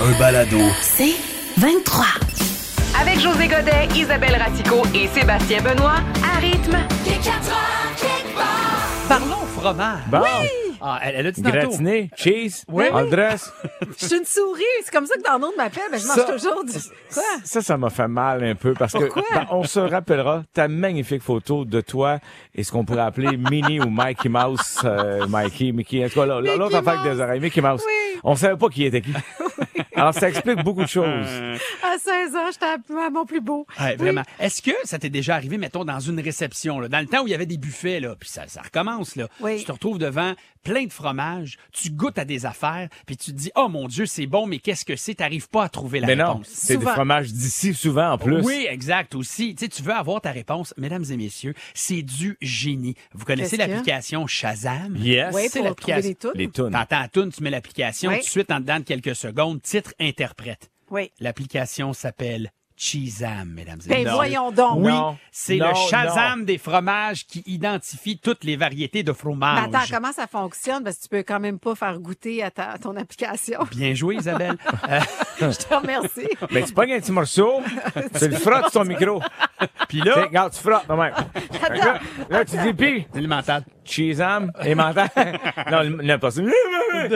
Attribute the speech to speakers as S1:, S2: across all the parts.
S1: Un balado.
S2: C'est 23.
S3: Avec José Godet, Isabelle Ratico et Sébastien Benoît, à rythme.
S4: Parlons fromage.
S5: Bon,
S4: Ah, elle, elle a dit tantôt.
S5: gratiné, cheese,
S4: Oui.
S5: dress.
S6: Je suis une souris. C'est comme ça que dans le nom de m'appelle. Ben, je mange
S5: Ça-
S6: toujours du... Quoi?
S5: Ça, ça m'a fait mal un peu parce que
S6: Pourquoi?
S5: ben, on se rappellera ta magnifique photo de toi et ce qu'on pourrait appeler Minnie ou Mikey Mouse, euh, Mikey, Mickey, en tout cas, l'autre affaire des oreilles, Mickey Mouse.
S6: Oui.
S5: On savait pas qui était qui. Alors, ça explique beaucoup de choses.
S6: À 16 ans, j'étais à mon plus beau.
S4: Ouais, vraiment. Est-ce que ça t'est déjà arrivé, mettons, dans une réception, là, dans le temps où il y avait des buffets, là, puis ça, ça recommence, là.
S6: Oui.
S4: Tu te retrouves devant plein de fromages, tu goûtes à des affaires, puis tu te dis, oh mon Dieu, c'est bon, mais qu'est-ce que c'est? T'arrives pas à trouver la
S5: Mais non,
S4: réponse.
S5: c'est des fromages d'ici souvent en plus.
S4: Oui, exact aussi. Tu sais, tu veux avoir ta réponse, mesdames et messieurs, c'est du génie. Vous connaissez l'application Shazam?
S5: Yes.
S6: Oui,
S4: C'est l'application.
S6: trouver les tunes.
S4: T'entends la tu mets l'application,
S6: Oui.
S4: tout de suite, en dedans de quelques secondes, titre, interprète.
S6: Oui.
S4: L'application s'appelle Cheezam, mesdames et
S6: Ben
S4: messieurs.
S6: voyons donc.
S4: Oui, c'est le Shazam des fromages qui identifie toutes les variétés de
S6: Mais
S4: fromage.
S6: attends, comment ça fonctionne? Parce que tu peux quand même pas faire goûter à, ta, à ton application.
S4: Bien joué, Isabelle. Euh,
S6: Je te remercie.
S5: Ben, tu pognes un petit morceau, tu le frottes sur ton micro.
S4: Puis
S5: Tu sais,
S4: là,
S5: regarde, tu frottes, non, même. Là, là, tu dis, pis,
S4: c'est mental.
S5: Cheese ham, et mental. non, pas ça.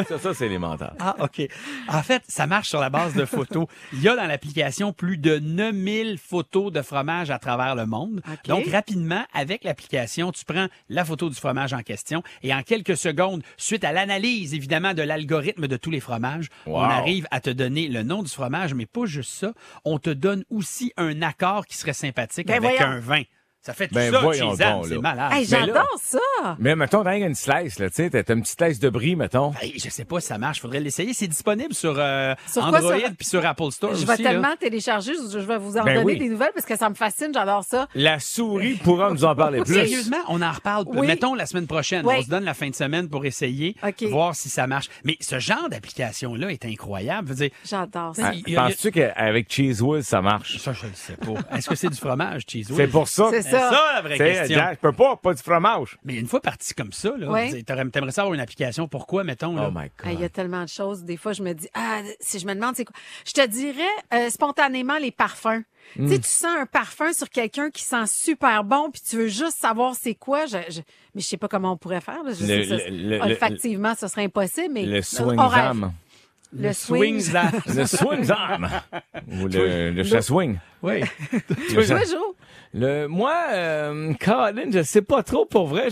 S5: Ça, ça, c'est les mentales.
S4: Ah, OK. En fait, ça marche sur la base de photos. Il y a dans l'application plus de 9000 photos de fromage à travers le monde. Donc, rapidement, avec l'application, tu prends la photo du fromage en question et en quelques secondes, suite à l'analyse, évidemment, de l'algorithme de tous les fromages,
S5: Wow.
S4: on arrive à te donner le nom du fromage, mais pas juste ça. On te donne aussi un accord qui serait sympathique
S6: Ben
S4: avec
S6: voyons.
S4: un vin. Ça fait tout
S5: Ben
S4: ça,
S5: voyons
S4: Cheez-Am,
S5: donc,
S4: c'est malade.
S6: Hey, J'adore ça.
S5: Mais mettons, t'as une slice, là, tu sais, t'as une petite slice de brie, mettons.
S4: Hey, je sais pas si ça marche, faudrait l'essayer. C'est disponible sur, euh,
S6: Sur quoi,
S4: Android
S6: sur-
S4: puis sur Apple Store
S6: Je
S4: aussi.
S6: vais
S4: là.
S6: tellement télécharger. Je je vais vous en
S5: Ben
S6: donner
S5: oui.
S6: des nouvelles parce que ça me fascine. J'adore ça.
S5: La souris pourra nous en parler plus.
S4: Sérieusement, on en reparle.
S6: Oui.
S4: Mettons la semaine prochaine.
S6: Oui.
S4: On se donne la fin de semaine pour essayer, voir si ça marche. Mais ce genre d'application-là est incroyable. Je veux dire,
S6: J'adore
S4: Ah,
S6: ça.
S4: il y a-
S5: Penses-tu qu'avec Cheese Whiz, ça marche?
S4: ça, je le sais pas. Est-ce que c'est du fromage, cheese
S5: C'est
S4: whiz?
S5: pour ça.
S6: Ça.
S4: ça la vraie question.
S5: Je peux pas, pas du fromage.
S4: Mais une fois parti comme ça, là, t'aurais- t'aimerais savoir une application. Pourquoi, mettons? Là?
S5: Oh my God.
S6: Il y a tellement de choses. Des fois, je me dis, ah, si je me demande c'est quoi? Je te dirais euh, spontanément les parfums. Tu sais, tu sens un parfum sur quelqu'un qui sent super bon, puis tu veux juste savoir c'est quoi. Je, je- mais je sais pas comment on pourrait faire. Là. Je
S5: Le-
S6: sais que ça-
S5: le- le-
S6: olfactivement, ce serait impossible, mais
S5: Le zam.
S6: Le swing.
S5: Le swing zam. Ou le, le chat swing.
S4: oui.
S6: Jo?
S5: Le, moi, euh, Colin, je sais pas trop pour vrai.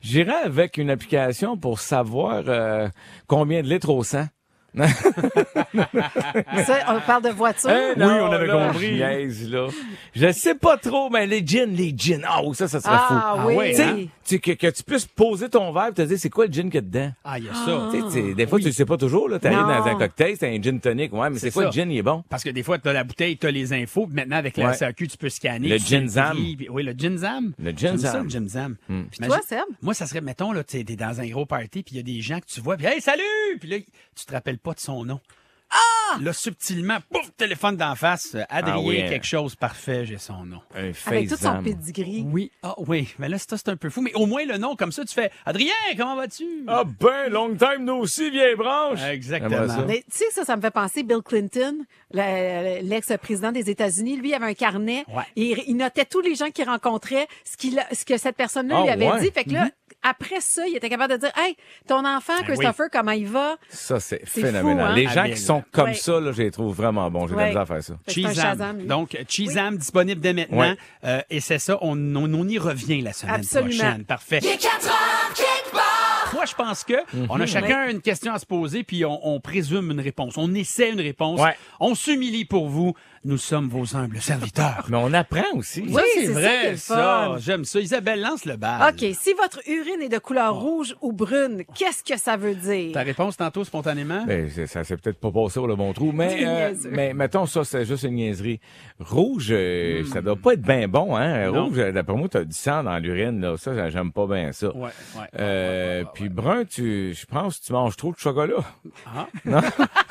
S5: J'irais avec une application pour savoir euh, combien de litres au 100.
S6: Ça, on parle de voiture.
S5: Hein,
S4: Oui, on avait
S5: là,
S4: compris.
S5: je niaise, là. Je sais pas trop, mais les gins, les gins. Ah, oh, ça, ça serait fou.
S6: ah, oui.
S5: Tu sais,
S4: hein?
S5: tu- que, que tu puisses poser ton verre et te dire c'est quoi le gin qu'il y a dedans?
S4: Ah, il y a ça.
S5: Tu tu des fois, tu le sais pas toujours. là. T'arrives
S6: Non.
S5: dans un cocktail, c'est un gin tonic. Ouais, mais c'est quoi
S4: ça.
S5: le gin? Il est bon?
S4: Parce que des fois, tu as la bouteille, tu as les infos. puis Maintenant, avec la
S5: Ouais.
S4: SAQ, tu peux scanner.
S5: Le
S4: tu
S5: gin zam.
S4: puis- Oui, le gin zam.
S5: Le gin zam.
S4: le gin zam.
S6: Puis
S4: Imagine-
S6: toi, Seb?
S4: Moi, ça serait, mettons, là, tu es dans un gros party, puis il y a des gens que tu vois, puis hey, salut! Puis là, tu te rappelles pas de son nom. Ah! Là, subtilement, pouf, téléphone d'en face. euh, Adrien,
S5: Ah oui, hein.
S4: quelque chose, parfait, j'ai son nom.
S5: Un
S6: Avec tout son pedigree.
S4: Oui, ah oui, mais là, ça, c'est un peu fou. Mais au moins, le nom, comme ça, tu fais Adrien, comment vas-tu?
S5: Ah ben, long time no see, vieille branche.
S4: Exactement.
S5: J'aimerais ça.
S6: Mais tu sais, ça, ça me fait penser Bill Clinton, le- l'ex-président des États-Unis. Lui, il avait un carnet.
S4: Ouais.
S6: Et il notait tous les gens qu'il rencontrait, ce, qu'il a- ce que cette personne-là
S5: Ah,
S6: lui avait
S5: ouais.
S6: dit. Fait que là, après ça, il était capable de dire, hey, ton enfant,
S4: Ben oui.
S6: Christopher, comment il va?
S5: Ça, c'est phénoménal.
S6: fou, hein?
S5: Les gens qui sont comme
S6: Ouais.
S5: ça, là, je les trouve vraiment bons. J'ai de la
S6: Ouais.
S5: misère à faire ça.
S4: Cheezam. Donc, Cheezam disponible dès maintenant.
S5: Ouais.
S4: Euh, et c'est ça, on, on, on y revient la semaine
S6: Absolument.
S4: prochaine. Parfait. Moi, je pense que
S5: Mhm.
S4: on a chacun une question à se poser, puis on, on présume une réponse. On essaie une réponse.
S5: Ouais.
S4: On s'humilie pour vous. Nous sommes vos humbles serviteurs.
S5: Mais on apprend aussi.
S6: Oui, c'est
S4: vrai, ça. J'aime ça. Isabelle, lance le bal.
S6: OK, si votre urine est de couleur rouge ou brune, qu'est-ce que ça veut dire?
S4: Ta réponse tantôt spontanément?
S5: Ben, c'est- ça s'est peut-être pas passé sur le bon trou, mais,
S6: C'est
S5: euh,
S6: niaiseux.
S5: mais mettons ça, c'est juste une niaiserie. Rouge, euh, ça doit pas être bien bon, hein?
S4: Non.
S5: Rouge, euh, d'après moi, t'as du sang dans l'urine, là. Ça, j'aime pas bien ça.
S4: Ouais, ouais.
S5: Euh, puis brun, tu, je pense que tu manges trop de chocolat.
S4: Ah.
S5: Non?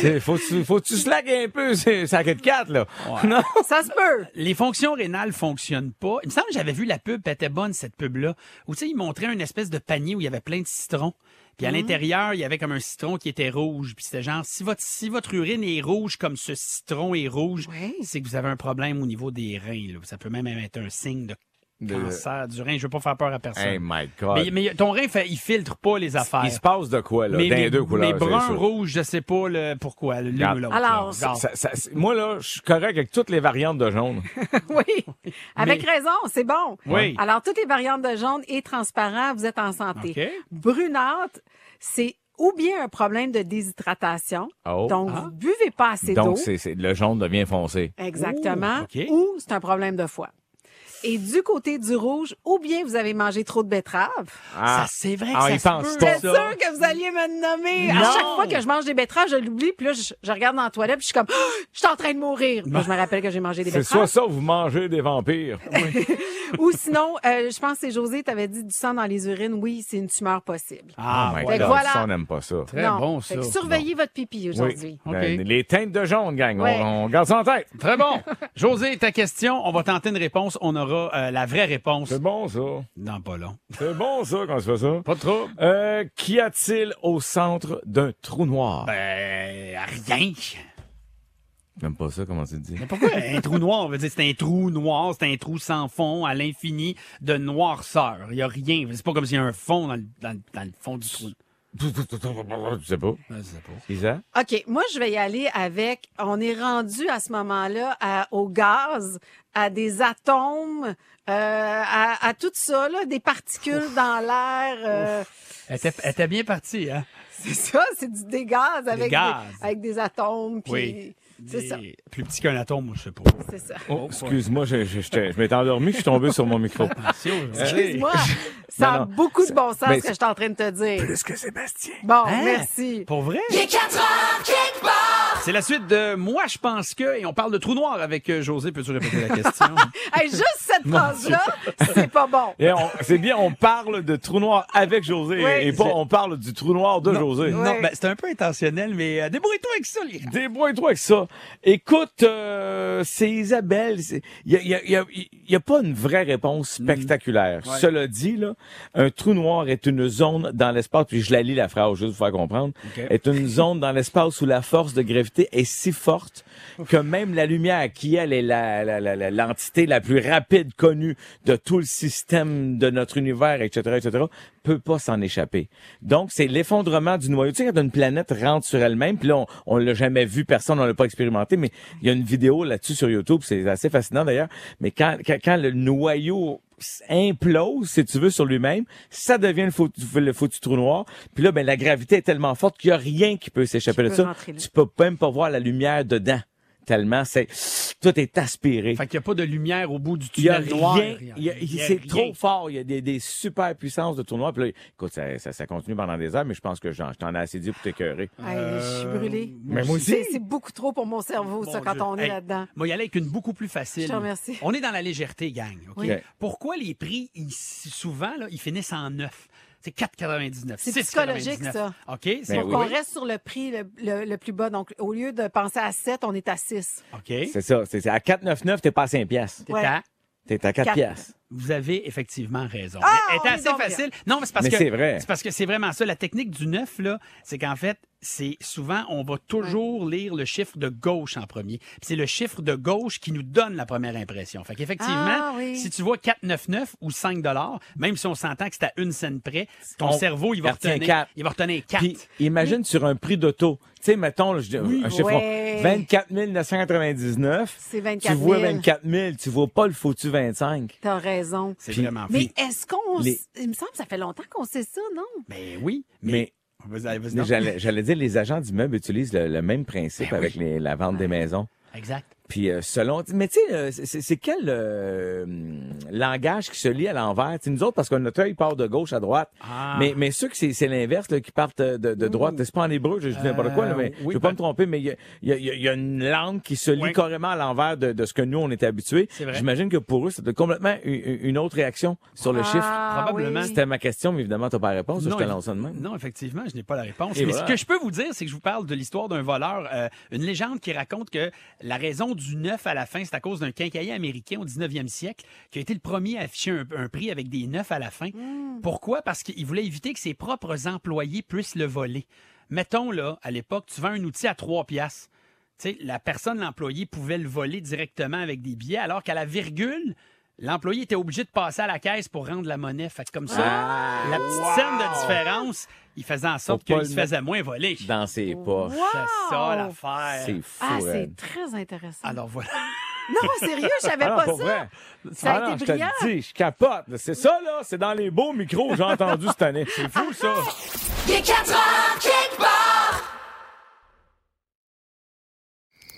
S5: C'est- faut tu, faut tu slack un peu, c'est ça de 4 là. Non?
S6: Ça se peut.
S4: Les fonctions rénales fonctionnent pas. Il me semble que j'avais vu la pub, elle était bonne cette pub-là, où tu sais, ils montraient une espèce de panier où il y avait plein de citrons. Puis
S6: Mhm.
S4: à l'intérieur, il y avait comme un citron qui était rouge. Puis c'était genre, si votre, si votre urine est rouge comme ce citron est rouge,
S6: Oui.
S4: c'est que vous avez un problème au niveau des reins. là. Ça peut même être un signe de
S5: De-
S4: cancer du rein. Je veux pas faire peur à personne.
S5: Hey my God.
S4: mais, mais ton rein, fait, il filtre pas les affaires.
S5: Il se passe de quoi, là?
S4: mais
S5: dans les
S4: les,
S5: deux couleurs.
S4: mais brun, rouge, je sais pas le, pourquoi. l'une ou l'autre,
S6: Alors,
S4: là.
S6: ça-.
S5: Ça- moi, là, je suis correct avec toutes les variantes de jaune.
S6: Oui. Avec raison, c'est bon.
S4: Oui.
S6: Alors, toutes les variantes de jaune et transparent, vous êtes en santé.
S4: OK.
S6: Brunâtre, c'est ou bien un problème de déshydratation.
S5: Oh.
S6: Donc,
S4: Ah.
S6: vous buvez pas assez d'eau.
S5: Donc, c'est, le jaune devient foncé.
S6: Exactement.
S4: Ouh, OK.
S6: Ou c'est un problème de foie. Et du côté du rouge, ou bien vous avez mangé trop de betteraves.
S5: Ah,
S4: Ça, c'est vrai que
S5: Ah,
S4: ça
S5: il
S4: se
S5: pense
S4: peut,
S6: sûre que vous alliez me nommer?
S4: Non.
S6: À chaque fois que je mange des betteraves, je l'oublie. Puis là, je, je regarde dans la toilette, puis je suis comme, Ah, je suis en train de mourir. Puis je me rappelle que j'ai mangé des
S5: c'est soit
S6: betteraves.
S5: ça, vous mangez des vampires.
S6: Ou sinon, euh, je pense que c'est José, t'avais dit du sang dans les urines. Oui, c'est une tumeur possible.
S4: Ah,
S5: oh my God,
S6: voilà.
S5: ça, on n'aime pas ça.
S4: Très
S6: Non.
S4: bon,
S6: Fait
S4: ça.
S6: que surveillez votre pipi aujourd'hui.
S4: OK.
S5: Ben, les teintes de jaune, gang. on-. On, garde ça en tête.
S4: Très bon. José, ta question, on va tenter une réponse. On aura euh, la vraie réponse
S5: C'est bon, ça.
S4: dans pas long.
S5: C'est bon, ça, quand tu fais ça.
S4: Pas trouble.
S5: Euh, Qu'y a-t-il au centre d'un trou noir?
S4: Ben, rien.
S5: J'aime pas ça, comment tu dis?
S4: Mais pourquoi un trou noir? On veut dire c'est un trou noir, c'est un trou sans fond à l'infini de noirceur. Il y a rien. C'est pas comme s'il y a un fond dans le, dans le- dans le fond du trou.
S5: Tu sais pas.
S4: Je sais pas.
S5: Isa?
S6: OK, moi, je vais y aller avec, on est rendu à ce moment-là à- au gaz, à des atomes, euh, à, à tout ça, là, des particules dans l'air. euh,
S4: Elle était, elle était bien partie, hein?
S6: c'est ça, c'est du des gaz avec,
S4: gaz.
S6: Des, avec des atomes. Puis
S4: Oui.
S6: C'est ça.
S4: Plus petit qu'un atome, moi, je sais pas.
S6: C'est ça.
S5: Oh, excuse-moi, je, je, j'étais- je m'étais endormi, je suis tombé sur mon micro.
S6: Excuse-moi, ça
S5: Non,
S6: a
S5: non.
S6: beaucoup de bon sens ce que je suis en train de te dire.
S5: Plus que Sébastien.
S6: Bon,
S4: Hein?
S6: merci.
S4: Pour vrai? C'est la suite de Moi, je pense que, et on parle de trou noir avec euh, José. Peux-tu répéter la question?
S6: Hey, juste cette phrase-là, c'est pas bon.
S5: Et on- c'est bien, on parle de trou noir avec José
S6: Oui.
S5: et pas on parle du trou noir de
S4: non,
S5: José.
S4: non, ben, c'est un peu intentionnel, mais euh, débrouille-toi avec ça, les gars.
S5: Débrouille-toi avec ça. Écoute, euh, c'est Isabelle. Il y a, y a- y a- y a pas une vraie réponse spectaculaire.
S4: Ouais.
S5: Cela dit, là, un trou noir est une zone dans l'espace, puis je la lis la phrase juste pour faire comprendre, est une zone dans l'espace où la force de gravité est si forte que même la lumière, qui elle est la- la- la- la- l'entité la, plus rapide connue de tout le système de notre univers, etc., etc., peut pas s'en échapper. Donc, c'est l'effondrement du noyau. Tu sais, quand une planète rentre sur elle-même, puis là, on, on l'a jamais vu, personne, on l'a pas expérimenté, mais il y a une vidéo là-dessus sur YouTube, c'est assez fascinant d'ailleurs, mais quand, quand, quand le noyau implose, si tu veux, sur lui-même, ça devient le foutu, le foutu trou noir. Puis là, ben, la gravité est tellement forte qu'il y a rien qui peut s'échapper de ça. Tu peux même pas voir la lumière dedans. Tellement c'est, tout est aspiré.
S4: Fait qu'il n'y a pas de lumière au bout du
S5: Il y a
S4: tunnel noir.
S5: rien, il y a-
S4: a
S5: c'est trop fort. Il y a des, des super puissances de tournoi. Puis là, écoute, ça, ça, ça continue pendant des heures, mais je pense que j'en, je t'en ai assez dit pour t'écœurer.
S6: Je suis brûlée.
S5: Mais moi aussi.
S6: C'est beaucoup trop pour mon cerveau, ça, quand
S4: Dieu.
S6: on est
S4: Hey,
S6: là-dedans.
S4: Moi, y aller avec une beaucoup plus facile.
S6: Je te remercie.
S4: On est dans la légèreté, gang.
S6: Oui.
S4: Pourquoi les prix, ils- souvent, là, ils finissent en 9? C'est 4,99.
S6: C'est
S4: 6,99.
S6: psychologique, ça.
S4: OK? C'est
S5: Ben
S6: Pour
S5: oui.
S6: qu'on reste sur le prix le, le- le plus bas. Donc, au lieu de penser à 7, on est à 6.
S4: OK.
S5: C'est ça. C'est, à 4,99, t'es pas à 5 piastres.
S4: T'es
S6: Ouais.
S4: à-
S5: T'es à 4
S6: Quatre.
S5: piastres.
S4: Vous avez effectivement raison.
S6: Ah,
S4: Mais elle
S6: on
S4: est
S6: est
S4: assez
S6: bien.
S4: facile. Non, mais c'est parce
S5: Mais
S4: que
S5: c'est vrai.
S4: C'est parce que c'est vraiment ça. La technique du neuf, là, c'est qu'en fait, c'est souvent, on va toujours lire le chiffre de gauche en premier. C'est le chiffre de gauche qui nous donne la première impression. Fait qu'effectivement,
S6: Ah, oui.
S4: si tu vois 4,99 ou 5 dollars, même si on s'entend que c'est à une scène près, ton
S5: On
S4: cerveau, il va retenir,
S5: quatre.
S4: il va retenir 4.
S5: Puis imagine sur un prix d'auto. Tu sais, mettons, là, je, un chiffre,
S6: Ouais.
S5: 24 999.
S6: C'est 24
S5: Tu vois
S6: 000.
S5: 24 000, tu vois pas le foutu 25.
S6: T'as raison.
S4: C'est vraiment
S6: Mais est-ce qu'on...
S5: les-
S6: Il me semble que ça fait longtemps qu'on sait ça, non?
S4: Ben oui,
S5: Mais-
S4: mais...
S5: J'allais dire, les agents d'immeubles utilisent le, le même principe
S4: Ben oui.
S5: avec les- la vente des maisons.
S4: Exact.
S5: Puis euh, selon, mais tu sais, euh, c'est quel euh, langage qui se lit à l'envers? Tu sais, Nous autres, parce que notre œil part de gauche à droite.
S4: Ah.
S5: Mais mais ceux que c'est c'est l'inverse, là, qui partent de, de droite. C'est pas en hébreu, je dis n'importe quoi, là, mais
S4: Euh, oui,
S5: je veux pas
S4: ben-
S5: me tromper, mais il y a, il y, a, il y a- il y a une langue qui se lit
S4: Oui.
S5: carrément à l'envers de, de ce que nous on est habitués.
S4: C'est vrai.
S5: J'imagine que pour eux, c'était complètement une, une autre réaction sur le chiffre.
S6: Ah,
S4: Probablement.
S6: oui.
S5: C'était ma question, mais évidemment, t'as pas la réponse. je te lance de même.
S4: non, effectivement, je n'ai pas la réponse.
S5: Et
S4: Mais
S5: voilà.
S4: ce que je peux vous dire, c'est que je vous parle de l'histoire d'un voleur, euh, une légende qui raconte que la raison du 9 à la fin, c'est à cause d'un quincaillier américain au 19e siècle qui a été le premier à afficher un, un prix avec des 9 à la fin. Pourquoi? Parce qu'il voulait éviter que ses propres employés puissent le voler. Mettons, là, à l'époque, tu vends un outil à 3 piastres. Tu sais, la personne, l'employé, pouvait le voler directement avec des billets, alors qu'à la virgule, l'employé était obligé de passer à la caisse pour rendre la monnaie. Fait que comme ça,
S5: Ah,
S4: la petite scène de différence, il faisait en sorte qu'il se faisait moins voler.
S5: Dans ses poches.
S4: C'est ça l'affaire.
S5: C'est fou.
S6: Ah, c'est très intéressant.
S4: Alors voilà.
S6: Non, sérieux, je savais
S5: Ah
S6: pas
S5: pour
S6: ça.
S5: vrai.
S6: Ça a
S5: Ah
S6: été
S5: non, je te dis, je capote. C'est ça, là. C'est dans les beaux micros que j'ai entendu cette année. C'est fou, ça.
S2: Il est 4 heures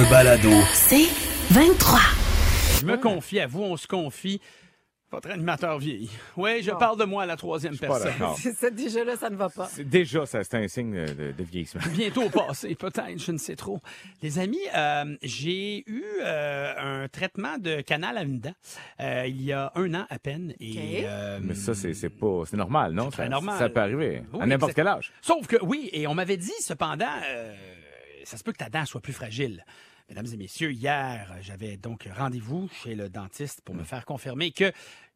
S1: Un balado.
S2: C'est 23.
S4: Je me confie à vous, on se confie. Votre animateur vieillit. Oui, je parle de moi à la troisième personne.
S6: C'est ça, déjà là, ça ne va pas.
S5: C'est- Déjà, ça, c'est un signe de, de- de vieillissement.
S4: Bientôt passé, peut-être, je ne sais trop. Les amis, euh, j'ai eu euh, un traitement de canal à une dent euh, il y a un an à peine. Et, euh,
S5: Mais ça, c'est c'est pas... C'est normal, non? Ça,
S4: normal.
S5: ça peut arriver.
S4: Oui,
S5: à n'importe quel âge.
S4: Sauf que oui, et on m'avait dit cependant, euh, ça se peut que ta dent soit plus fragile. Mesdames et messieurs, hier, j'avais donc rendez-vous chez le dentiste pour me faire confirmer que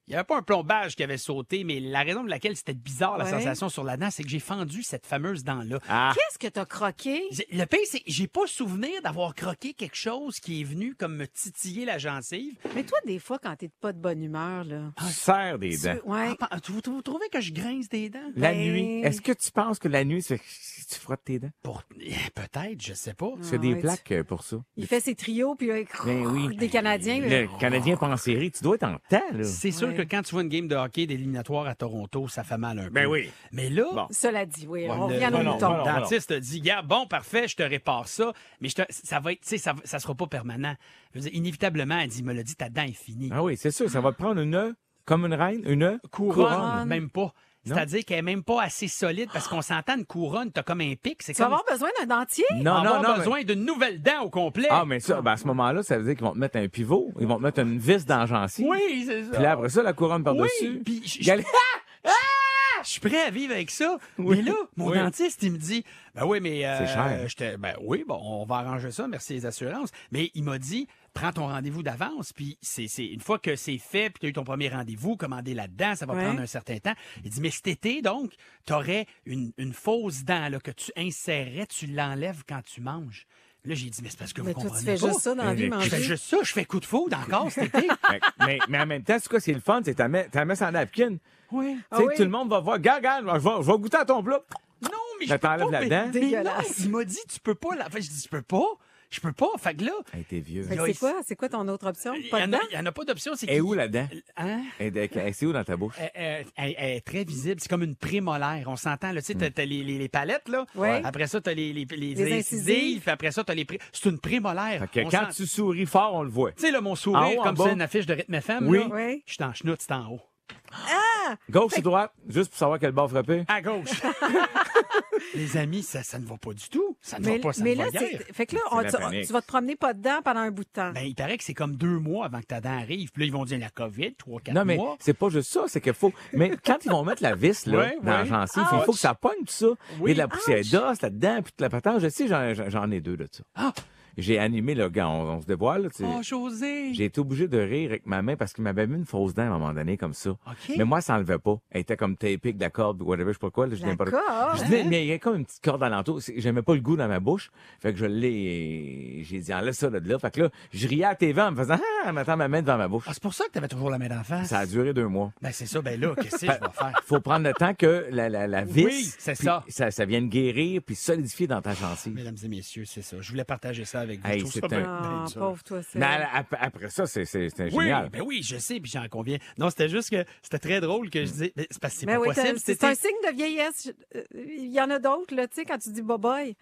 S4: il n'y avait pas un plombage qui avait sauté, mais la raison de laquelle c'était bizarre, la
S6: Ouais.
S4: sensation sur la dent, c'est que j'ai fendu cette fameuse dent-là.
S5: Ah!
S6: Qu'est-ce que t'as croqué?
S4: Le pire, c'est que j'ai pas souvenir d'avoir croqué quelque chose qui est venu comme me titiller la gencive.
S6: Mais toi, des fois, quand t'es pas de bonne humeur, là.
S5: Tu serres des dents.
S6: tu- Ouais.
S4: Ah, vous, vous trouvez que je grince des dents?
S5: La
S6: Ben-
S5: nuit. Est-ce que tu penses que la nuit, c'est tu frottes tes dents?
S4: Pour... eh, Peut-être, je sais pas.
S5: C'est
S6: Ah
S5: des
S6: ouais,
S5: plaques euh, pour ça.
S6: Il fait ses trios, puis là, il
S5: Ben oui.
S6: des Canadiens. là.
S5: Le Canadien pas en série, tu dois être en temps, là.
S4: C'est sûr
S6: Ouais.
S4: que quand tu vois une game de hockey d'éliminatoire à Toronto, ça fait mal un peu.
S5: Ben oui.
S4: Mais là,
S5: Bon.
S6: Cela dit, oui, on revient moutons.
S5: non,
S4: le dentiste a dit, gars, bon, parfait, je te répare ça, mais je te- ça va être, tu sais, ça, ça sera pas permanent. Je veux dire, inévitablement, elle dit, il me l'a dit, ta dent est finie.
S5: Ah oui, c'est sûr, ça va te prendre une comme une reine, une
S4: couronne,
S6: couronne.
S4: même pas. C'est-à-dire qu'elle est même pas assez solide parce qu'on s'entend une couronne, t'as comme un pic, c'est
S6: Tu vas
S4: comme
S6: avoir besoin d'un dentier?
S5: Non,
S4: avoir
S5: non, non. mais-
S4: besoin d'une nouvelle dent au complet.
S5: Ah, mais ça, ben, à ce moment-là, ça veut dire qu'ils vont te mettre un pivot, ils vont te mettre une vis dans la gencive.
S4: oui, c'est ça.
S5: Puis là, après ça, la couronne
S4: oui,
S5: par-dessus.
S4: puis je-
S5: Il y a-
S4: je suis prêt à vivre avec ça.
S5: Oui.
S4: Mais là, mon
S5: Oui.
S4: dentiste, il me dit, ben oui, mais... euh,
S5: C'est cher.
S4: j'étais, Ben oui, bon, on va arranger ça, merci les assurances. Mais il m'a dit, prends ton rendez-vous d'avance, puis c'est, c'est une fois que c'est fait, puis tu as eu ton premier rendez-vous, commander là-dedans, ça va
S6: Ouais.
S4: prendre un certain temps. Il dit, mais cet été, donc, tu aurais une, une fausse dent là, que tu insérerais, tu l'enlèves quand tu manges. Là, j'ai dit, mais c'est parce que
S6: Mais
S4: vous
S6: toi, tu
S4: comprenez
S6: fais
S4: pas.
S6: juste ça dans la vie,
S5: Mais
S4: Je fais
S6: manger.
S4: juste ça, je fais coup de foudre encore cet été.
S5: mais, mais, mais en même temps, c'est quoi, c'est le fun, c'est que tu la mets sans napkin.
S4: oui.
S6: Ah
S5: tu sais,
S6: oui?
S5: tout le monde va voir, regarde, regarde, je vais, je vais goûter à ton plat.
S4: Non, mais je peux pas.
S5: la
S4: mais-
S5: dent.
S4: mais non,
S6: Dégueulasse.
S4: il m'a dit, tu peux pas. La... Fait, je dis, je peux pas. Je peux pas. Fait que là,
S5: Hey, t'es vieux.
S6: Fait que
S4: Là,
S6: c'est quoi? C'est quoi ton autre option?
S4: il y,
S6: Pas de
S4: en
S6: dents?
S4: a, il y en a pas d'option. C'est
S5: Et où la dent?
S4: Hein?
S5: Elle est- elle- C'est où dans ta bouche?
S4: Elle, elle- elle- elle est très visible. C'est comme une prémolaire. On s'entend, là. Tu sais, t'as, t'as les, les, les palettes, là.
S6: Ouais.
S4: Après ça, t'as les, les, les,
S6: Les
S4: incisives.
S6: incisives.
S4: Puis après ça, t'as les pré... C'est une prémolaire.
S5: Fait que
S4: On
S5: quand
S4: sent-
S5: tu souris fort, on le voit.
S4: Tu sais, là, mon sourire,
S5: En haut, en
S4: comme
S5: bas?
S4: c'est une affiche de rythme FM,
S5: Oui.
S4: là.
S6: Oui.
S4: Je suis en chenoute, c'est en haut.
S5: Gauche ou droite? Juste pour savoir quel bord frapper.
S4: À gauche. les amis, ça, ça ne va pas du tout. Ça ne
S6: Mais,
S4: va pas, ça
S6: mais
S4: ne
S6: là,
S4: va guère.
S6: c'est- fait que là, on-
S5: la
S6: tu, vas te promener pas dedans pendant un bout de temps.
S4: Ben, il paraît que c'est comme deux mois avant que ta dent arrive. Puis là, ils vont dire la COVID, trois, quatre
S5: Non, mais
S4: mois.
S5: c'est pas juste ça, c'est qu'il faut. Mais quand ils vont mettre la vis là,
S4: Ouais,
S5: dans la
S4: ouais.
S5: gencive, il faut que ça pogne tout ça. Il y a de la poussière d'os là-dedans, puis toute la patate. Je sais, j'en ai deux de ça.
S4: Ah!
S5: J'ai animé, le gars, on, on se dévoile, tu sais.
S4: Oh, José!
S5: J'ai été obligé de rire avec ma main parce qu'il m'avait mis une fausse dent à un moment donné comme ça.
S4: OK.
S5: Mais moi, ça enlevait pas. Elle était comme tapée de la corde, whatever, je sais pas quoi. Là, je dis
S6: La
S5: n'importe-
S6: corde,
S5: Je dis, mais il y a comme une petite corde alentour. J'aimais pas le goût dans ma bouche. Fait que je l'ai, j'ai dit, enlève ça là, de là. Fait que là, je riais à la TV en me faisant, ah, en mettant ma main devant ma bouche.
S4: Ah, c'est pour ça que t'avais toujours la main d'en face.
S5: Ça a duré deux mois.
S4: Ben, c'est ça. Ben là, qu'est-ce que je vais faire?
S5: Faut prendre le temps que la, la, la vis,
S4: Oui, c'est ça.
S5: ça. Ça vienne guérir puis solidifier dans ta gencive.
S4: Mesdames et messieurs, c'est ça. Je voulais partager ça avec vous.
S5: Hey,
S4: Je ça bien-
S5: un-
S4: bien
S6: Ah,
S4: dur.
S6: pauvre toi, c'est.
S5: Mais à- ap- après ça, c'est, c'est, c'est
S4: Oui,
S5: génial.
S4: ben oui, je sais, puis j'en conviens. Non, c'était juste que c'était très drôle que je disais. ben, C'est parce que c'est
S6: Ben
S4: pas
S6: oui,
S4: possible.
S6: c'est un signe de vieillesse. Euh, Il y en a d'autres, là, tu sais, quand tu dis bye-bye.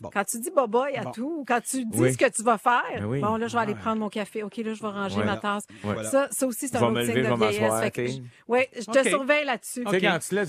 S4: Bon.
S6: Quand tu dis bye-bye à
S4: Bon.
S6: tout, ou quand tu dis
S5: Oui.
S6: ce que tu vas faire,
S5: Ben oui.
S6: bon, là, je vais aller prendre mon café. OK, là, je vais ranger
S5: Voilà.
S6: ma tasse. Ça, ça aussi, c'est un autre signe
S5: je
S6: de
S5: vais
S6: vieillesse. Oui, je te surveille là-dessus.
S5: Tu sais,
S4: OK.
S5: quand tu lèves,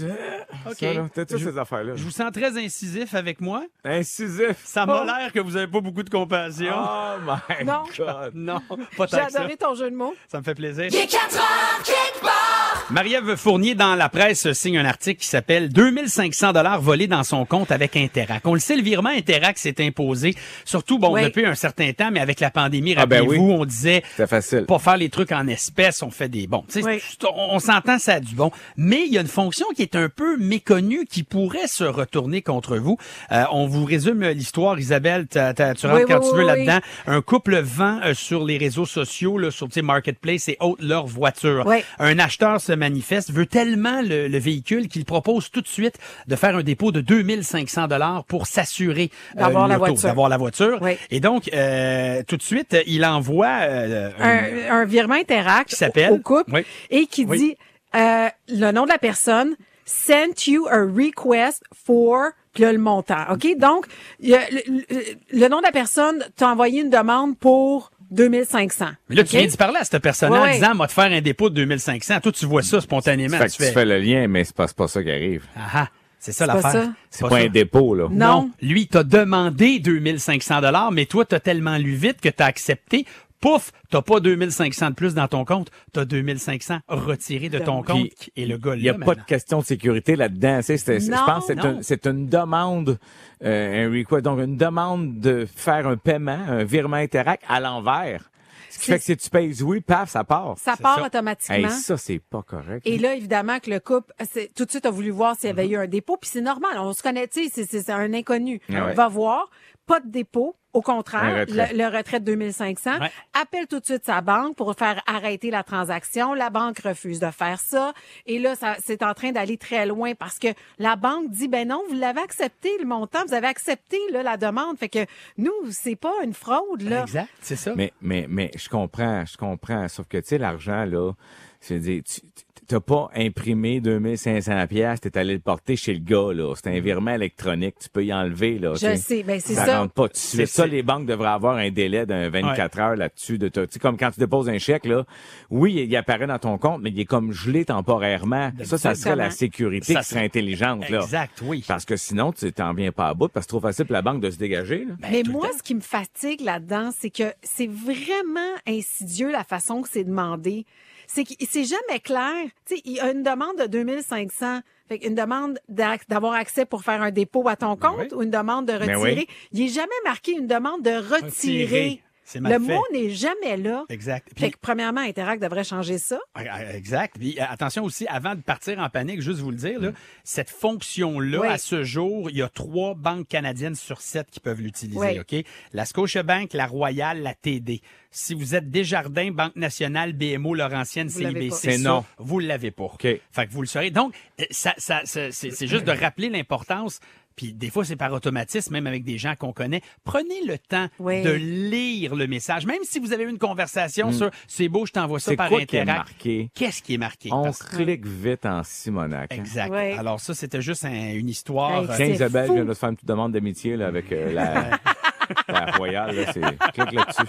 S5: tu là, t'as toutes
S4: Je-
S5: ces affaires-là?
S4: Je vous sens très incisif avec moi.
S5: Incisif?
S4: Ça m'a
S5: Oh.
S4: l'air que vous avez pas beaucoup de compassion.
S5: Oh my
S6: Non.
S5: God.
S4: Non, pas
S6: J'ai
S4: tant que ça.
S6: adoré ton jeu de mots.
S4: Ça me fait plaisir.
S2: Il est 4 heures part.
S4: Marie-Ève Fournier, dans la presse, signe un article qui s'appelle 2500 dollars volés dans son compte avec Interac. On le sait, le virement Interac s'est imposé, surtout, bon,
S6: Oui.
S4: depuis un certain temps, mais avec la pandémie,
S5: Ah, ben
S4: rappelez-vous,
S5: oui.
S4: on disait,
S5: facile.
S4: pas faire les trucs en espèces, on fait des bons.
S6: Oui.
S4: On, on s'entend, ça a du bon. Mais il y a une fonction qui est un peu méconnue, qui pourrait se retourner contre vous. Euh, on vous résume l'histoire, Isabelle, t'as- t'as- tu rentres
S6: Oui,
S4: quand
S6: oui,
S4: tu veux
S6: oui,
S4: là-dedans. Un couple vend euh, sur les réseaux sociaux, là, sur tu sais, Marketplace et autres leur voiture.
S6: Oui.
S4: Un acheteur se manifeste, veut tellement le, le véhicule qu'il propose tout de suite de faire un dépôt de 2500 dollars pour s'assurer euh,
S6: D'avoir la voiture.
S4: d'avoir la voiture.
S6: Oui.
S4: Et donc, euh, tout de suite, il envoie euh,
S6: Un, un virement Interact
S4: Qui s'appelle?
S6: au au couple
S4: Oui.
S6: et qui
S4: Oui.
S6: dit euh, le nom de la personne, sent you a request for puis là, le montant. OK? Donc, le- le nom de la personne t'a envoyé une demande pour 2500.
S4: Mais là, tu viens de parler à cette personne-là
S6: Ouais,
S4: en disant, moi, te faire un dépôt de 2500. Toi, tu vois ça spontanément.
S5: Fait que
S4: tu
S5: tu
S4: fais,
S5: fais le lien, mais c'est pas, c'est pas ça qui arrive.
S4: ah, ah, c'est ça
S6: C'est pas
S4: l'affaire.
S6: ça?
S5: C'est pas,
S4: ça.
S5: un dépôt, là.
S6: Non.
S4: Lui, t'as demandé 2500 dollars, mais toi, t'as tellement lu vite que t'as accepté. Pouf, t'as pas 2500 de plus dans ton compte, t'as 2500 retiré de ton compte.
S5: Puis,
S4: Et le gars,
S5: Il n'y a pas de question de sécurité là-dedans. Tu sais, c'est- c'est- je pense que c'est un- c'est une demande, euh, un request, donc une demande de faire un paiement, un virement Interac à l'envers. Ce qui
S6: C'est-
S5: fait que si tu payes oui, paf, ça part.
S6: Ça part
S4: ça.
S6: automatiquement.
S5: Hey, ça, c'est pas correct.
S6: Et là, évidemment, que le couple, c'est- tout de suite, a voulu voir s'il y avait eu un dépôt. Puis c'est normal, on se connaît, tu sais, c'est- c'est c'est un inconnu.
S5: Ah ouais.
S6: Va voir, pas de dépôt. Au contraire,
S5: retrait.
S6: le, le retrait de 2500.
S4: Ouais.
S6: Appelle tout de suite sa banque pour faire arrêter la transaction. La banque refuse de faire ça. Et là, ça, c'est en train d'aller très loin parce que la banque dit, ben non, vous l'avez accepté, le montant, vous avez accepté là, la demande. Fait que nous, c'est pas une fraude, là.
S4: Exact, c'est ça.
S5: Mais, mais, mais, je comprends, je comprends. Sauf que, tu sais, l'argent, là, c'est dire, tu t'as pas imprimé 2500 pièces, t'es allé le porter chez le gars, là. C'est un virement électronique, tu peux y enlever, là.
S6: Je sais, ben c'est
S5: ça,
S6: ça.
S5: rentre pas tout de
S4: C'est-
S5: suite. Ça, les banques devraient avoir un délai d'un 24 heures là-dessus. De, ta- tu sais, comme quand tu déposes un chèque, là, oui, il apparaît dans ton compte, mais il est comme gelé temporairement. Ça, ça serait la sécurité
S4: Ça
S5: qui serait intelligente, là.
S4: Exact, oui.
S5: Parce que sinon, tu t'en viens pas à bout, parce que c'est trop facile pour la banque de se dégager, là.
S6: Mais
S4: le
S6: moi, ce qui me fatigue là-dedans, c'est que c'est vraiment insidieux la façon que c'est demandé. C'est que c'est jamais clair. Tu sais, il y a une demande de 2500. Fait une demande d'avoir accès pour faire un dépôt à ton compte
S4: oui.
S6: ou une demande de
S5: Ben
S6: retirer.
S5: oui.
S6: Il est jamais marqué une demande de retirer.
S4: Retirer. C'est mal
S6: Le
S4: fait.
S6: mot n'est jamais là.
S4: Exact. Puis-
S6: Fait que premièrement, Interact devrait changer ça.
S4: Ah, ah, Exact. Puis euh, attention aussi, avant de partir en panique, juste vous le dire, là, cette fonction-là,
S6: Oui.
S4: à ce jour, il y a trois banques canadiennes sur sept qui peuvent l'utiliser.
S6: Oui.
S4: OK? La Scotiabank, la Royale, la TD. Si vous êtes Desjardins, Banque nationale, BMO, Laurentienne,
S6: Vous
S4: CIBC,
S5: non.
S4: vous l'avez pas.
S5: OK.
S4: Fait que vous le saurez. Donc, euh, ça, ça, c'est juste de rappeler l'importance. Puis des fois, c'est par automatisme, même avec des gens qu'on connaît. Prenez le temps
S6: Oui.
S4: de lire le message. Même si vous avez eu une conversation sur c'est beau, je t'envoie ça
S5: C'est
S4: par
S5: quoi qui est
S4: Interact.
S5: marqué?
S4: Qu'est-ce qui est marqué?
S5: On
S4: Parce
S5: clique vite en Simonac. hein.
S4: Exact. Alors ça, c'était juste un- une histoire.
S6: Hey,
S4: euh,
S5: Tiens, Isabelle
S6: fou.
S5: vient de se faire une petite demande d'amitié là, avec euh, la, la Royale. Là, c'est... Clique là-dessus.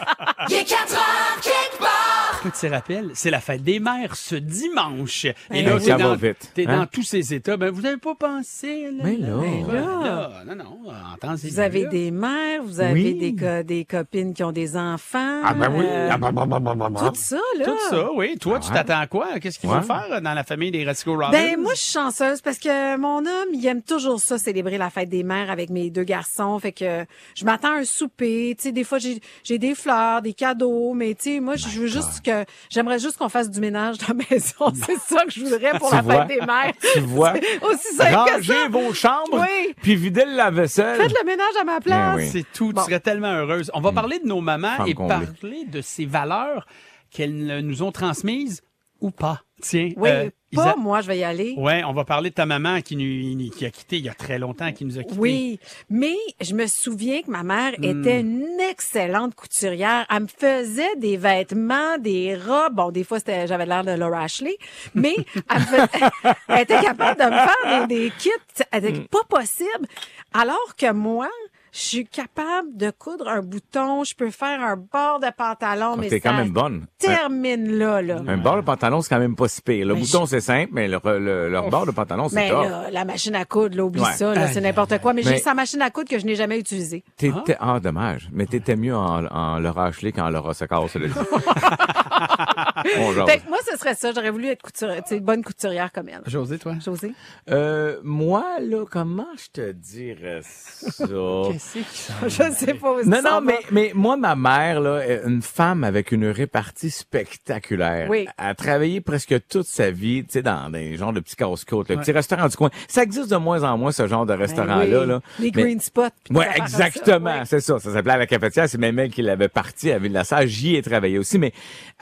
S2: Il est 4 heures quelque part.
S4: Est-ce que tu te rappelles? C'est la fête des mères ce dimanche. Et
S6: Ben
S4: là,
S5: Ça va
S4: dans,
S5: vite,
S4: t'es
S5: hein?
S4: dans tous ces états. Ben, vous avez pas pensé, là?
S5: Mais là.
S4: Ben
S6: là.
S4: Non, non, en temps et
S6: Vous avez des mères, vous avez des, co- des copines qui ont des enfants.
S5: Ah ben oui.
S6: euh,
S5: Ah,
S6: tout ça, là.
S4: Tout ça, oui. Toi, tu t'attends à quoi? Qu'est-ce qu'il faut faire dans la famille des Ratico Robbins?
S6: Ben moi je suis chanceuse parce que mon homme il aime toujours ça célébrer la fête des mères avec mes deux garçons fait que je m'attends à un souper tu sais des fois j'ai j'ai des fleurs des cadeaux mais tu sais moi je veux juste que j'aimerais juste qu'on fasse du ménage dans la maison c'est ça que je voudrais pour
S5: Tu
S6: la
S5: vois?
S6: fête des mères
S5: Tu vois?
S6: Aussi simple que ça
S5: vos chambres,
S6: Oui.
S5: puis videz le lave-vaisselle.
S6: faites le ménage à ma place
S5: Ben oui.
S4: C'est tout.
S6: Bon.
S4: Tu serais tellement heureuse. On va parler de nos mamans
S5: Femme
S4: et
S5: comblée.
S4: parler de ces valeurs qu'elles nous ont transmises ou pas. Tiens.
S6: oui
S4: euh,
S6: pas
S4: Isa-
S6: moi je vais y aller
S4: Ouais, on va parler de ta maman qui, nous, qui a quitté il y a très longtemps, qui nous a quittés.
S6: Oui, mais je me souviens que ma mère
S4: Hmm.
S6: était une excellente couturière. Elle me faisait des vêtements, des robes. Bon, des fois, c'était, j'avais l'air de Laura Ashley, mais elle, me faisait- elle était capable de me faire des, des kits. Elle était
S4: Hmm.
S6: pas possible. Alors que moi, je suis capable de coudre un bouton, je peux faire un bord de pantalon, mais
S5: T'es quand
S6: ça
S5: même bonne.
S6: termine là, là.
S5: Un bord de pantalon, c'est quand même pas si pire. Le
S6: Mais
S5: bouton, c'est simple, mais le, le, le bord de pantalon, c'est
S6: Mais
S5: top.
S6: là, la machine à coudre, là, oublie
S5: Ouais.
S6: ça, là, c'est n'importe quoi. Mais,
S5: Mais-
S6: j'ai sa machine à coudre que je n'ai jamais utilisée.
S5: T'étais, ah, dommage. Mais t'étais mieux en, en Laura Ashley qu'en Laura. On jase.
S6: Fait que moi, ce serait ça. J'aurais voulu être couturière, tu sais, bonne couturière comme elle.
S4: José, toi?
S6: José?
S5: Euh, moi, là, comment je te dirais ça?
S4: Qu'est-ce qui
S6: Je sais pas où
S5: Non,
S6: ça
S5: non, mais, mais moi, ma mère, là, est une femme avec une répartie spectaculaire.
S6: Oui.
S5: Elle a travaillé presque toute sa vie, tu sais, dans des genres de petits casse-côtes, le petit restaurant du coin. Ça existe de moins en moins, ce genre de
S6: Ben
S5: restaurant-là,
S6: oui.
S5: là.
S6: Les
S5: Mais-
S6: green spots.
S5: Ouais,
S6: tout ça,
S5: exactement,
S6: ouais.
S5: c'est ça. Ça s'appelait la cafetière. C'est même elle qui l'avait parti à Ville-la-Salle. J'y ai travaillé aussi, mais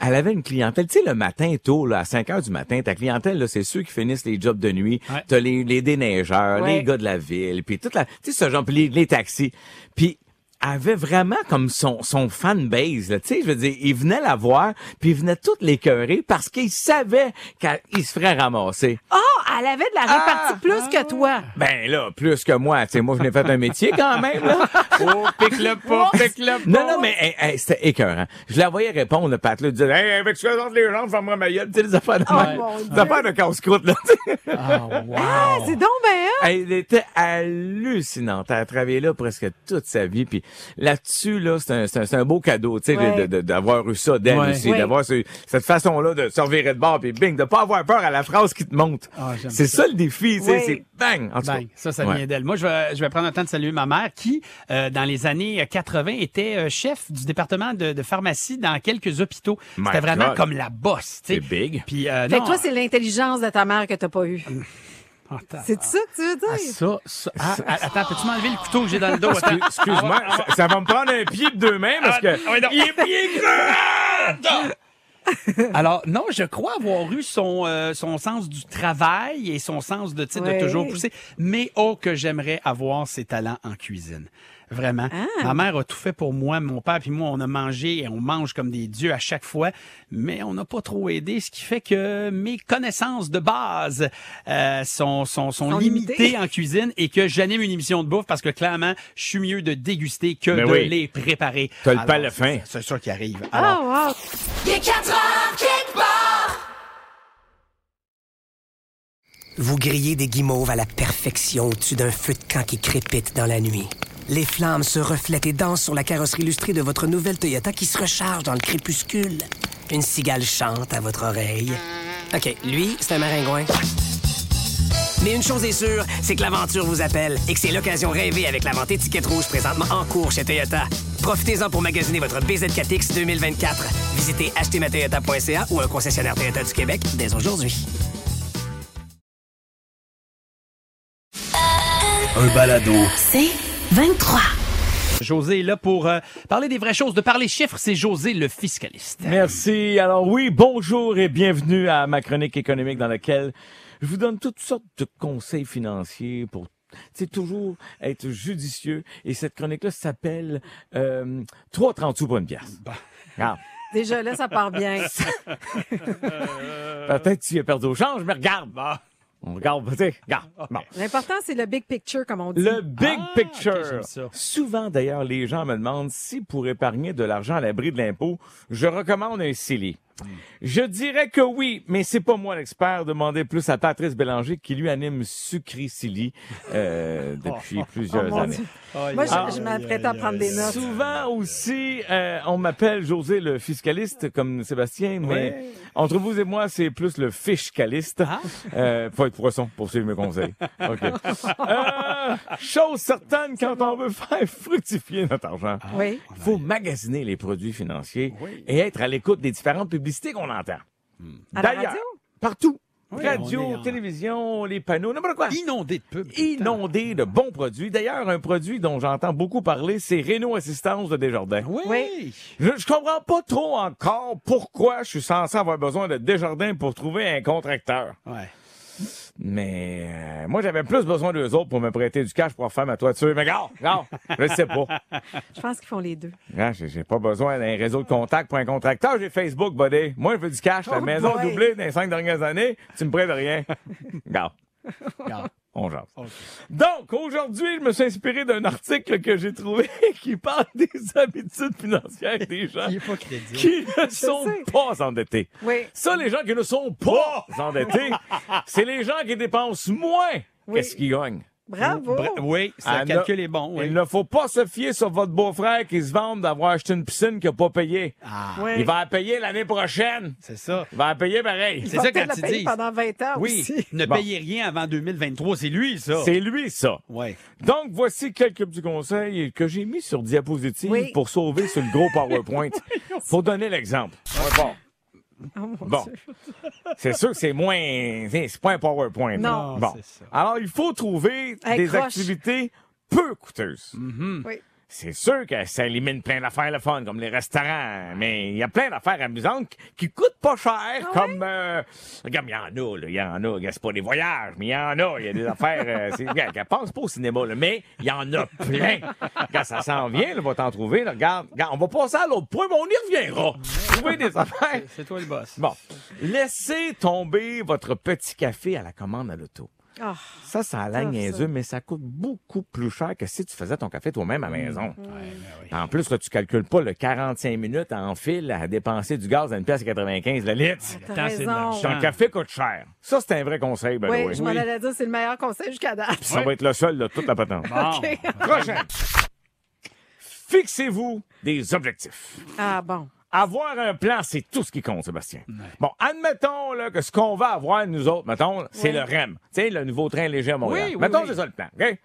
S5: elle avait une clientèle. Tu sais, le matin tôt, là, à 5 heures du matin, ta clientèle, là, c'est ceux qui finissent les jobs de nuit.
S4: Ouais.
S5: T'as les, les déneigeurs,
S6: Ouais.
S5: les gars de la ville, puis toute la, tu sais, ce genre, puis les, les taxis. Puis avait vraiment comme son, son fan base, là. Tu sais, je veux dire, il venait la voir, puis il venait toutes l'écœurer parce qu'il savait qu'il se ferait ramasser.
S6: Oh, elle avait de la répartie
S5: Ah!
S6: plus que toi.
S5: Ben là, plus que moi. Tu sais, moi, je n'ai fait un métier quand même, là.
S4: Oh, pique-le pas, pique-le pas.
S5: Non, non, mais hey, hey, c'était écœurant. Je la voyais répondre, le Pat, là, disait, hey, avec ce que les jambes, ferme-moi ma gueule. Tu sais, les affaires de
S6: Oh,
S5: même.
S6: mon Dieu.
S5: affaires de casse-croûte, là. tu sais.
S4: Ah, wow.
S6: Ah, c'est donc ben hein?
S5: Elle était hallucinante. Elle a travaillé là presque toute sa vie. Puis là-dessus, là, c'est un, c'est un, c'est un beau cadeau, tu sais,
S6: Ouais.
S5: d'avoir eu ça d'elle
S4: Ouais.
S5: aussi,
S6: Ouais.
S5: d'avoir ce- cette façon-là de se revirer de bord, puis bing, de pas avoir peur à la phrase qui te monte.
S4: Ah,
S5: c'est
S4: ça.
S5: ça. le défi, tu sais,
S6: Ouais.
S5: c'est bang. En tout cas.
S4: Ça, ça
S5: Ouais.
S4: vient d'elle. Moi, je vais, je vais prendre le temps de saluer ma mère qui, euh, dans les années 80, était euh, chef du département de, de pharmacie dans quelques hôpitaux. C'était vraiment
S5: God.
S4: comme la bosse. tu sais.
S5: C'est big.
S4: Puis, euh,
S6: Fait
S4: non,
S6: que toi, c'est l'intelligence de ta mère que t'as pas eue. C'est ça que tu veux
S4: ah,
S6: dire?
S4: ça, ça. Ah, ah, attends, peux-tu m'enlever le couteau que j'ai dans le dos?
S5: Excuse-moi, ça, ça va me prendre un pied de deux mains parce que
S4: Ah, ouais, non.
S5: il est pied
S4: Alors, non, je crois avoir eu son, euh, son sens du travail et son sens de, de toujours pousser. Mais oh, que j'aimerais avoir ses talents en cuisine. Vraiment.
S6: Ah.
S4: Ma mère a tout fait pour moi. Mon père puis moi, on a mangé et on mange comme des dieux à chaque fois. Mais on n'a pas trop aidé, ce qui fait que mes connaissances de base euh, sont, sont, sont,
S6: Sont
S4: limitées en cuisine et que j'anime une émission de bouffe parce que clairement, je suis mieux de déguster que de
S5: oui.
S4: les préparer.
S5: T'as le
S4: Alors,
S5: palais fin.
S4: C'est ça qui arrive. Alors,
S6: Oh, wow.
S2: Il est 4 heures quelque part.
S7: Vous grillez des guimauves à la perfection au-dessus d'un feu de camp qui crépite dans la nuit. Les flammes se reflètent et dansent sur la carrosserie illustrée de votre nouvelle Toyota qui se recharge dans le crépuscule. Une cigale chante à votre oreille. OK, lui, c'est un maringouin. Mais une chose est sûre, c'est que l'aventure vous appelle et que c'est l'occasion rêvée avec la vente étiquette rouge présentement en cours chez Toyota. Profitez-en pour magasiner votre BZ4X 2024. Visitez achetezmatoyota.ca ou un concessionnaire Toyota du Québec dès aujourd'hui.
S1: Un balado.
S8: C'est 23.
S4: José est là pour euh, parler des vraies choses, de parler chiffres. C'est José le fiscaliste.
S5: Merci. Alors oui, bonjour et bienvenue à ma chronique économique dans laquelle je vous donne toutes sortes de conseils financiers pour tu sais, toujours être judicieux. Et cette chronique-là s'appelle euh, 3,30 sous pour une pièce. Regarde.
S6: Déjà là, ça part bien.
S5: Peut-être que tu as perdu au change, mais regarde. On regarde, tu sais, regarde. Bon.
S6: L'important, c'est le big picture, comme on dit.
S5: Le big
S4: Ah,
S5: picture. Souvent, d'ailleurs, les gens me demandent si pour épargner de l'argent à l'abri de l'impôt, je recommande un CELI. Je dirais que oui, mais c'est pas moi l'expert. Demandez plus à Patrice Bélanger qui lui anime Sucri Silly euh, depuis plusieurs
S6: Oh,
S5: années.
S6: Moi, je,
S5: Ah.
S6: je m'apprête à prendre des notes.
S5: Souvent aussi, euh, on m'appelle José le fiscaliste comme Sébastien, mais entre vous et moi, c'est plus le fiscaliste.
S4: Ah.
S5: Euh, faut être poisson pour suivre mes conseils. OK. Euh, chose certaine, quand on veut faire fructifier notre argent,
S6: Oui.
S5: il faut magasiner les produits financiers et être à l'écoute des différentes publicités qu'on entend.
S6: À la
S5: D'ailleurs,
S6: radio?
S5: partout.
S4: Oui,
S5: radio,
S4: on est en-
S5: télévision, les panneaux, n'importe quoi.
S4: Inondé de pubs. tout le temps.
S5: Inondé de bons produits. D'ailleurs, un produit dont j'entends beaucoup parler, c'est Renault Assistance de Desjardins.
S4: Oui.
S6: Oui.
S5: Je, je comprends pas trop encore pourquoi je suis censé avoir besoin de Desjardins pour trouver un contracteur.
S4: Ouais.
S5: Mais euh, moi, j'avais plus besoin d'eux autres pour me prêter du cash pour faire ma toiture. Mais gars, gars, je sais pas.
S6: Je pense qu'ils font les deux.
S5: Hein, j'ai, j'ai pas besoin d'un réseau de contact pour un contracteur. J'ai Facebook, buddy. Moi, je veux du cash. La
S6: Oh
S5: maison
S6: boy.
S5: doublée dans les cinq dernières années. Tu me prêtes rien. Gars. On jase. Donc, aujourd'hui, je me suis inspiré d'un article que j'ai trouvé qui parle des habitudes financières des gens qui ne sont pas endettés.
S6: Oui.
S5: Ça, les gens qui ne sont pas endettés, c'est les gens qui dépensent moins
S6: Oui.
S5: qu'est-ce qu'ils gagnent.
S6: Bravo.
S4: Bra- oui, ça
S5: Ah,
S4: calcul est bon. Oui.
S5: Il ne faut pas se fier sur votre beau-frère qui se vante d'avoir acheté une piscine qu'il n'a pas payée.
S4: Ah,
S6: Oui.
S5: Il va la payer l'année prochaine.
S4: c'est ça.
S5: Il va la payer pareil.
S6: Il
S4: C'est ça quand
S6: payer
S4: disent.
S6: pendant 20 ans
S4: Oui,
S6: aussi.
S4: ne
S5: Bon.
S4: payez rien avant 2023, c'est lui, ça.
S5: C'est lui, ça.
S4: Ouais.
S5: Donc, voici quelques petits conseils que j'ai mis sur diapositive
S6: Oui.
S5: pour sauver sur le gros PowerPoint. Faut donner l'exemple. Bon.
S6: Oh, mon
S5: Bon. C'est sûr que c'est moins. C'est pas un PowerPoint.
S6: Non.
S5: Bon.
S4: c'est ça.
S5: Alors, il faut trouver
S6: Hey,
S5: des
S6: croche.
S5: activités peu coûteuses.
S6: Oui.
S5: C'est sûr que ça élimine plein d'affaires le fun, comme les restaurants, mais il y a plein d'affaires amusantes qui coûtent pas cher, comme... Euh, regarde, il y en a, là, il y en a. C'est pas des voyages, mais il y en a. Il y a des affaires... Euh, regarde, pense pas au cinéma, là, mais il y en a plein. Quand ça s'en vient, là, va t'en trouver. là, regarde, regarde, on va passer à l'autre point, mais on y reviendra. Trouver des affaires...
S4: C'est toi le boss.
S5: Bon, laissez tomber votre petit café à la commande à l'auto.
S6: Ah,
S5: Ça, ça a l'air niaiseux,
S6: ça.
S5: mais ça coûte beaucoup plus cher que si tu faisais ton café toi-même à la maison.
S4: Ouais, ben oui.
S5: En plus, là, tu calcules pas le 45 minutes en fil à dépenser du gaz à une pièce et 95 le litre.
S4: l'argent.
S5: Ton café coûte cher. Ça, c'est un vrai conseil, ben
S6: Oui,
S5: oui.
S6: je m'en allais dire, c'est le meilleur conseil jusqu'à date.
S5: Ça va être le seul de toute la patente.
S4: Bon.
S5: Prochain. Fixez-vous des objectifs.
S6: Ah bon.
S5: Avoir un plan, c'est tout ce qui compte, Sébastien. Bon, admettons là, que ce qu'on va avoir, nous autres, mettons, c'est le REM. Tu sais, le nouveau train léger à Montréal.
S4: Oui, oui,
S5: mettons,
S4: oui.
S5: c'est ça le plan. OK?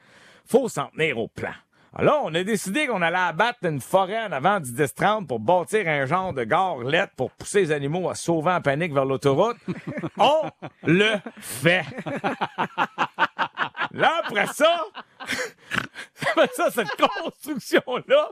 S5: Faut s'en tenir au plan. Alors, on a décidé qu'on allait abattre une forêt en avant du 10-30 pour bâtir un genre de gare lettre pour pousser les animaux à sauver en panique vers l'autoroute. on le fait. Là, après ça, après ça, cette construction-là,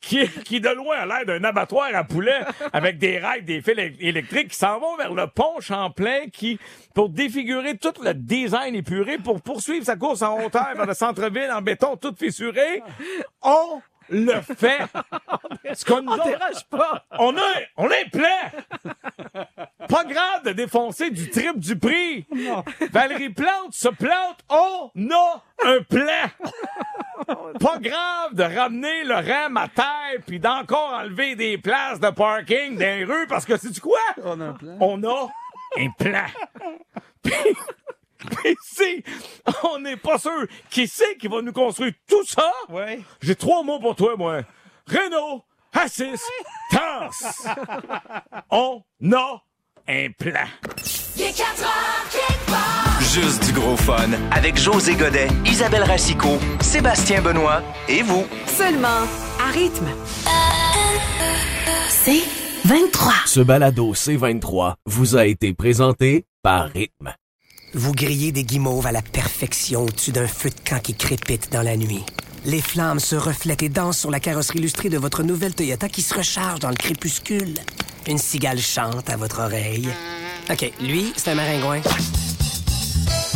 S5: qui, qui de loin a l'air d'un abattoir à poulet avec des rails, des fils électriques qui s'en vont vers le pont Champlain qui, pour défigurer tout le design épuré, pour poursuivre sa course en hauteur vers le centre-ville en béton tout fissuré, on le fait. Ce qu'on nous
S6: On
S5: on a, on un plan. Pas grave de défoncer du triple du prix. Valérie Plante se plante. On a un plan. Pas grave de ramener le rem à terre puis d'encore enlever des places de parking dans les rues parce que c'est du quoi?
S4: On a un plan.
S5: On a un plan. Puis, puis si on n'est pas sûr qui c'est qui va nous construire tout ça,
S4: Ouais.
S5: j'ai trois mots pour toi, moi. Renault, Assis, Tasse. On a un plan.
S2: Il est 4 heures, quelque part.
S9: Juste du gros fun avec José Godet, Isabelle Racicot, Sébastien Benoît et vous.
S3: Seulement à rythme.
S8: C'est 23.
S1: Ce balado C23 vous a été présenté par Rythme.
S7: Vous grillez des guimauves à la perfection au-dessus d'un feu de camp qui crépite dans la nuit. Les flammes se reflètent et dansent sur la carrosserie illustrée de votre nouvelle Toyota qui se recharge dans le crépuscule. Une cigale chante à votre oreille. OK, lui, c'est un maringouin.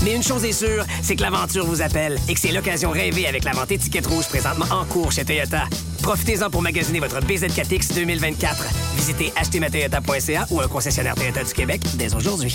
S7: Mais une chose est sûre, c'est que l'aventure vous appelle et que c'est l'occasion rêvée avec la vente étiquette rouge présentement en cours chez Toyota. Profitez-en pour magasiner votre BZ4X 2024. Visitez achetermatoyota.ca ou un concessionnaire Toyota du Québec dès aujourd'hui.